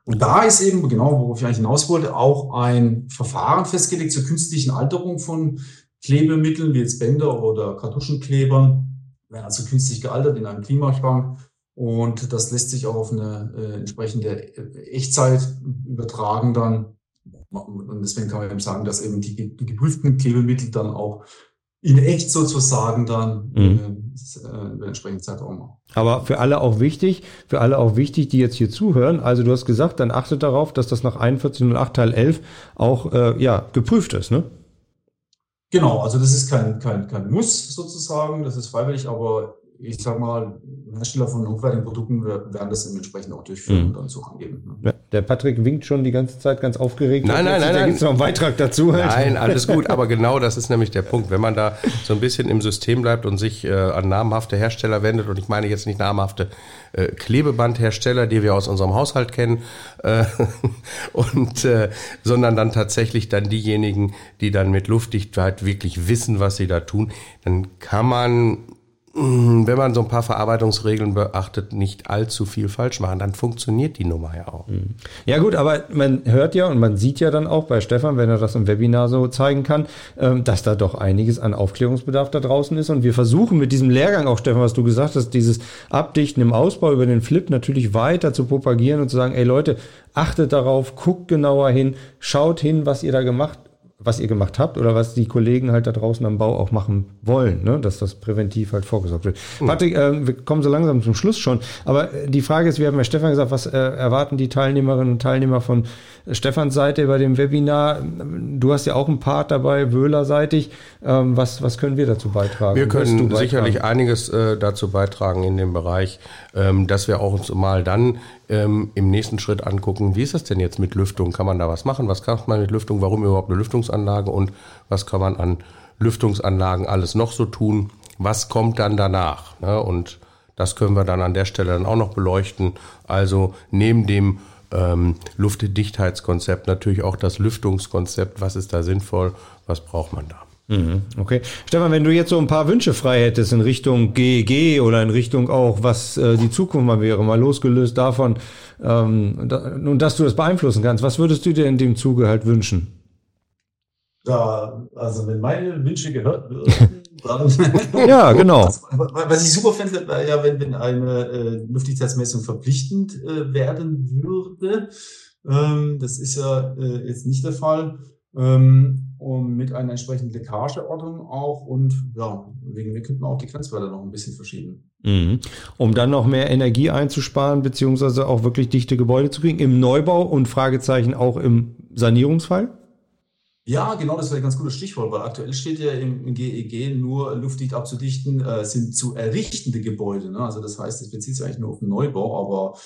Speaker 3: Und da ist eben, genau, worauf ich eigentlich hinaus wollte, auch ein Verfahren festgelegt zur künstlichen Alterung von Klebemitteln, wie jetzt Bänder oder Kartuschenklebern, werden also künstlich gealtert in einem Klimaschrank. Und das lässt sich auch auf eine äh, entsprechende Echtzeit übertragen dann. Und deswegen kann man eben sagen, dass eben die, die geprüften Klebemittel dann auch in echt sozusagen dann mhm. äh, äh entsprechenden Zeitraum.
Speaker 2: Aber für alle auch wichtig, für alle auch wichtig, die jetzt hier zuhören. Also du hast gesagt, dann achtet darauf, dass das nach 4108 Teil 11 auch äh, ja geprüft ist, ne?
Speaker 3: Genau, also das ist kein, kein, kein Muss sozusagen, das ist freiwillig, aber ich sag mal, Hersteller von hochwertigen Produkten werden das entsprechend auch durchführen mhm. und dann so angeben. Ne?
Speaker 2: Der Patrick winkt schon die ganze Zeit ganz aufgeregt.
Speaker 4: Nein, nein, nein. Da
Speaker 2: gibt es noch einen Beitrag dazu.
Speaker 4: Halt. Nein, alles gut. Aber genau das ist nämlich der Punkt. Wenn man da so ein bisschen im System bleibt und sich äh, an namhafte Hersteller wendet, und ich meine jetzt nicht namhafte äh, Klebebandhersteller, die wir aus unserem Haushalt kennen, äh, [LAUGHS] und, äh, sondern dann tatsächlich dann diejenigen, die dann mit Luftdichtheit wirklich wissen, was sie da tun, dann kann man wenn man so ein paar Verarbeitungsregeln beachtet, nicht allzu viel falsch machen, dann funktioniert die Nummer ja auch. Mm.
Speaker 2: Ja gut, aber man hört ja und man sieht ja dann auch bei Stefan, wenn er das im Webinar so zeigen kann, ähm, dass da doch einiges an Aufklärungsbedarf da draußen ist. Und wir versuchen mit diesem Lehrgang auch, Stefan, was du gesagt hast, dieses Abdichten im Ausbau über den Flip natürlich weiter zu propagieren und zu sagen, ey Leute, achtet darauf, guckt genauer hin, schaut hin, was ihr da gemacht was ihr gemacht habt oder was die Kollegen halt da draußen am Bau auch machen wollen, ne? dass das präventiv halt vorgesorgt wird. Mhm. Patrick, äh, wir kommen so langsam zum Schluss schon, aber äh, die Frage ist, wir haben ja Stefan gesagt, was äh, erwarten die Teilnehmerinnen und Teilnehmer von Stefans Seite bei dem Webinar? Du hast ja auch einen Part dabei, Wöhler-seitig. Ähm, was, was können wir dazu beitragen?
Speaker 4: Wir können sicherlich einiges äh, dazu beitragen in dem Bereich, ähm, dass wir auch uns mal dann ähm, im nächsten Schritt angucken, wie ist das denn jetzt mit Lüftung? Kann man da was machen? Was kann man mit Lüftung? Warum überhaupt eine Lüftungsanlage? Und was kann man an Lüftungsanlagen alles noch so tun? Was kommt dann danach? Ne? Und das können wir dann an der Stelle dann auch noch beleuchten. Also neben dem ähm, Luftdichtheitskonzept natürlich auch das Lüftungskonzept. Was ist da sinnvoll? Was braucht man da?
Speaker 2: Mhm, okay. Stefan, wenn du jetzt so ein paar Wünsche frei hättest in Richtung GEG oder in Richtung auch, was äh, die Zukunft mal wäre, mal losgelöst davon, ähm, da, und dass du das beeinflussen kannst, was würdest du dir in dem Zuge halt wünschen?
Speaker 3: Ja, also wenn meine Wünsche gehört würden, [LAUGHS]
Speaker 2: ja, genau. Was,
Speaker 3: was ich super fände, wäre ja, wenn, wenn eine äh, Luftigkeitsmessung verpflichtend äh, werden würde. Ähm, das ist ja äh, jetzt nicht der Fall ähm, und mit einer entsprechenden Leckageordnung auch und ja, wegen wir könnten auch die Grenzwerte noch ein bisschen verschieben.
Speaker 2: Mhm. Um dann noch mehr Energie einzusparen, beziehungsweise auch wirklich dichte Gebäude zu kriegen, im Neubau und Fragezeichen auch im Sanierungsfall?
Speaker 3: Ja, genau, das wäre ein ganz gutes Stichwort, weil aktuell steht ja im GEG e nur luftdicht abzudichten äh, sind zu errichtende Gebäude. Ne? Also das heißt, es bezieht sich eigentlich nur auf den Neubau, aber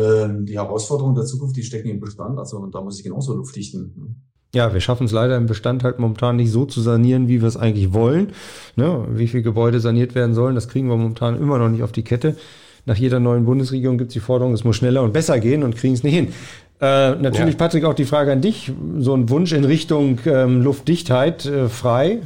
Speaker 3: äh, die Herausforderungen der Zukunft, die stecken im Bestand. Also da muss ich genauso luftdichten. Ne?
Speaker 2: Ja, wir schaffen es leider im Bestand halt momentan nicht so zu sanieren, wie wir es eigentlich wollen. Ne? Wie viele Gebäude saniert werden sollen, das kriegen wir momentan immer noch nicht auf die Kette. Nach jeder neuen Bundesregierung gibt es die Forderung, es muss schneller und besser gehen und kriegen es nicht hin. Äh, natürlich, ja. Patrick, auch die Frage an dich. So ein Wunsch in Richtung ähm, Luftdichtheit äh, frei?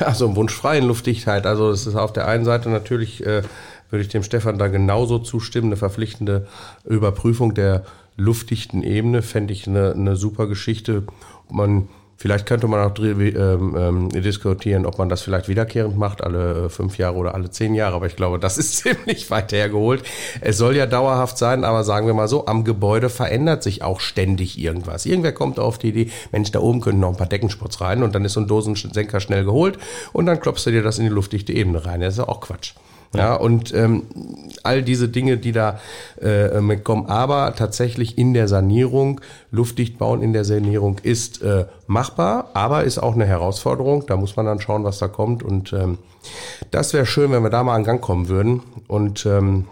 Speaker 4: Ja, so ein Wunsch frei in Luftdichtheit. Also es ist auf der einen Seite natürlich, äh, würde ich dem Stefan da genauso zustimmen, eine verpflichtende Überprüfung der luftdichten Ebene fände ich eine, eine super Geschichte man Vielleicht könnte man auch ähm, ähm, diskutieren, ob man das vielleicht wiederkehrend macht, alle äh, fünf Jahre oder alle zehn Jahre, aber ich glaube, das [LAUGHS] ist ziemlich weit hergeholt. Es soll ja dauerhaft sein, aber sagen wir mal so, am Gebäude verändert sich auch ständig irgendwas. Irgendwer kommt auf die Idee, Mensch, da oben können noch ein paar Deckenspots rein und dann ist so ein Dosensenker schnell geholt und dann klopfst du dir das in die luftdichte Ebene rein. Das ist ja auch Quatsch. Ja, und ähm, all diese Dinge, die da äh, mitkommen. Aber tatsächlich in der Sanierung, luftdicht bauen in der Sanierung ist äh, machbar, aber ist auch eine Herausforderung. Da muss man dann schauen, was da kommt. Und ähm, das wäre schön, wenn wir da mal an Gang kommen würden. Und ähm,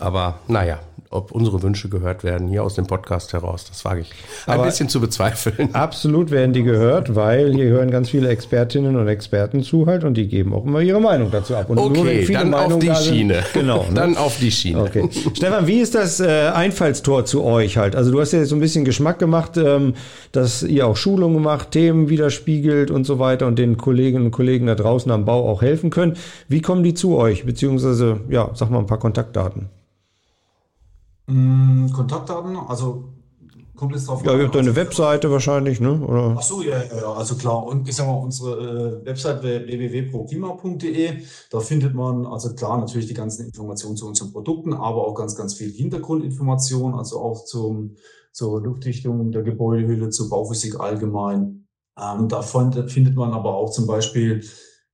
Speaker 4: aber naja, ob unsere Wünsche gehört werden hier aus dem Podcast heraus. Das wage ich ein Aber bisschen zu bezweifeln.
Speaker 2: Absolut werden die gehört, weil hier hören ganz viele Expertinnen und Experten zu halt und die geben auch immer ihre Meinung dazu ab. Und
Speaker 4: okay, dann Meinungen auf die da Schiene.
Speaker 2: Genau.
Speaker 4: Ne? Dann auf die Schiene.
Speaker 2: Okay. Stefan, wie ist das äh, Einfallstor zu euch halt? Also du hast ja jetzt so ein bisschen Geschmack gemacht, ähm, dass ihr auch Schulungen macht, Themen widerspiegelt und so weiter und den Kolleginnen und Kollegen da draußen am Bau auch helfen könnt. Wie kommen die zu euch? Beziehungsweise, ja, sag mal ein paar Kontaktdaten.
Speaker 3: Mm, Kontaktdaten, also Kommt es drauf
Speaker 2: Ja, ihr habt eine
Speaker 3: Also-
Speaker 2: Webseite wahrscheinlich, ne? Oder?
Speaker 3: Ach so, ja, ja, ja, also klar. Und ich sag mal, unsere äh, Website www.proklima.de. Da findet man also klar natürlich die ganzen Informationen zu unseren Produkten, aber auch ganz, ganz viel Hintergrundinformationen, also auch zum, zur Luftdichtung der Gebäudehülle, zur Bauphysik allgemein. Ähm, davon findet man aber auch zum Beispiel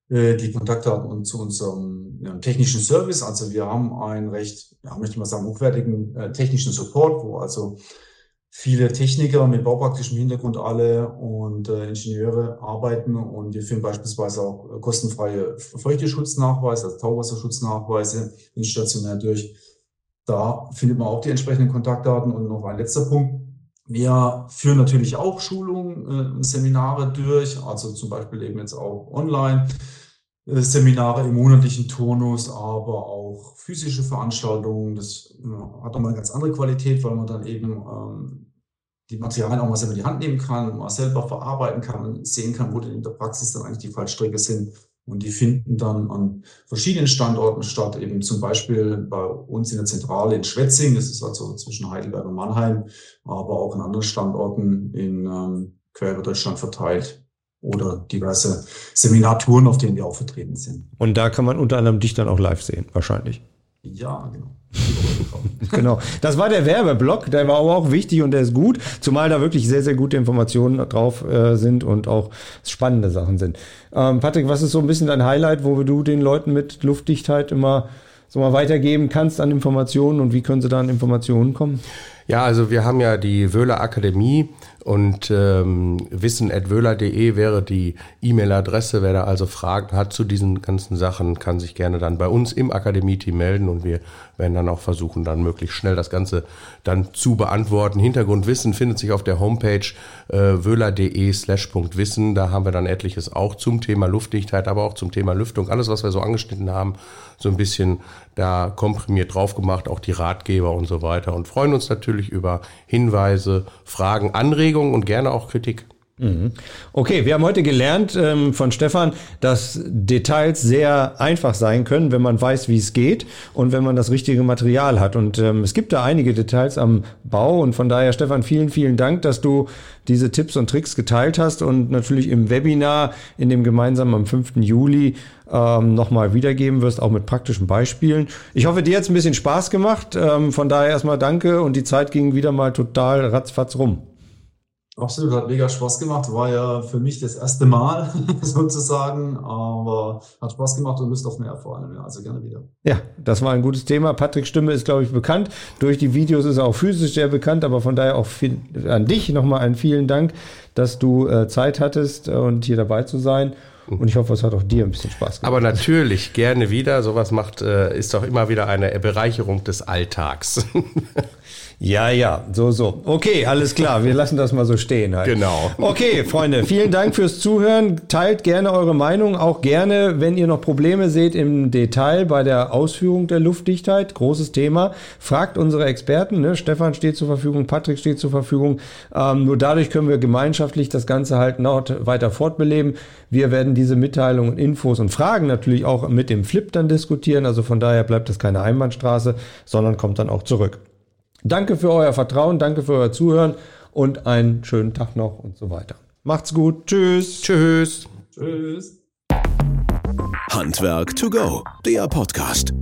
Speaker 3: äh, die Kontaktdaten und zu unserem ja, technischen Service. Also wir haben einen recht, ja, möchte ich mal sagen, hochwertigen äh, technischen Support, wo also viele Techniker mit baupraktischem Hintergrund alle und äh, Ingenieure arbeiten und wir führen beispielsweise auch äh, kostenfreie Feuchteschutznachweise, also Tauwasserschutznachweise instationär durch. Da findet man auch die entsprechenden Kontaktdaten und noch ein letzter Punkt. Wir führen natürlich auch Schulungen, äh, Seminare durch, also zum Beispiel eben jetzt auch online. Äh, Seminare im monatlichen Turnus, aber auch physische Veranstaltungen. Das ja, hat nochmal eine ganz andere Qualität, weil man dann eben ähm, die Materialien auch mal selber in die Hand nehmen kann, mal selber verarbeiten kann sehen kann, wo denn in der Praxis dann eigentlich die Fallstricke sind. Und die finden dann an verschiedenen Standorten statt, eben zum Beispiel bei uns in der Zentrale in Schwetzing, das ist also zwischen Heidelberg und Mannheim, aber auch an anderen Standorten in ähm, quer über Deutschland verteilt oder diverse Seminartouren, auf denen wir auch vertreten sind.
Speaker 2: Und da kann man unter anderem dich dann auch live sehen, wahrscheinlich.
Speaker 3: Ja, genau. [LAUGHS]
Speaker 2: Genau. Das war der Werbeblock, der war aber auch wichtig und der ist gut, zumal da wirklich sehr, sehr gute Informationen drauf äh, sind und auch spannende Sachen sind. Ähm, Patrick, was ist so ein bisschen dein Highlight, wo du den Leuten mit Luftdichtheit immer so mal weitergeben kannst an Informationen und wie können sie da an Informationen kommen?
Speaker 4: Ja, also wir haben ja die Wöhler Akademie und ähm, wissen.wöhler.de wäre die E-Mail-Adresse. Wer da also Fragen hat zu diesen ganzen Sachen, kann sich gerne dann bei uns im Akademie-Team melden und wir werden dann auch versuchen, dann möglichst schnell das Ganze dann zu beantworten. Hintergrundwissen findet sich auf der Homepage äh, wöhler.de slash Wissen. Da haben wir dann etliches auch zum Thema Luftdichtheit, aber auch zum Thema Lüftung. Alles, was wir so angeschnitten haben, so ein bisschen da komprimiert drauf gemacht, auch die Ratgeber und so weiter und freuen uns natürlich über Hinweise, Fragen, Anregungen und gerne auch Kritik.
Speaker 2: Okay, wir haben heute gelernt ähm, von Stefan, dass Details sehr einfach sein können, wenn man weiß, wie es geht und wenn man das richtige Material hat. Und ähm, es gibt da einige Details am Bau und von daher, Stefan, vielen, vielen Dank, dass du diese Tipps und Tricks geteilt hast und natürlich im Webinar, in dem gemeinsamen am 5. Juli ähm, nochmal wiedergeben wirst, auch mit praktischen Beispielen. Ich hoffe, dir hat es ein bisschen Spaß gemacht. Ähm, von daher erstmal danke und die Zeit ging wieder mal total ratzfatz rum.
Speaker 3: Absolut, hat mega Spaß gemacht. War ja für mich das erste Mal [LAUGHS] sozusagen, aber hat Spaß gemacht und Lust auf mehr vor allem. Ja, also gerne wieder.
Speaker 2: Ja, das war ein gutes Thema. Patricks Stimme ist, glaube ich, bekannt. Durch die Videos ist er auch physisch sehr bekannt, aber von daher auch viel, an dich nochmal einen vielen Dank, dass du äh, Zeit hattest äh, und hier dabei zu sein. Und ich hoffe, es hat auch dir ein bisschen Spaß gemacht.
Speaker 4: Aber natürlich gerne wieder. Sowas macht, äh, ist doch immer wieder eine Bereicherung des Alltags. [LAUGHS]
Speaker 2: Ja, ja, so, so. Okay, alles klar. Wir lassen das mal so stehen halt.
Speaker 4: Genau.
Speaker 2: Okay, Freunde, vielen Dank fürs Zuhören. Teilt gerne eure Meinung. Auch gerne, wenn ihr noch Probleme seht im Detail bei der Ausführung der Luftdichtheit. Großes Thema. Fragt unsere Experten. Ne? Stefan steht zur Verfügung, Patrick steht zur Verfügung. Ähm, nur dadurch können wir gemeinschaftlich das Ganze halt noch weiter fortbeleben. Wir werden diese Mitteilungen, Infos und Fragen natürlich auch mit dem Flip dann diskutieren. Also von daher bleibt das keine Einbahnstraße, sondern kommt dann auch zurück. Danke für euer Vertrauen, danke für euer Zuhören und einen schönen Tag noch und so weiter. Macht's gut. Tschüss.
Speaker 4: Tschüss.
Speaker 3: Tschüss.
Speaker 1: Handwerk to go, der Podcast.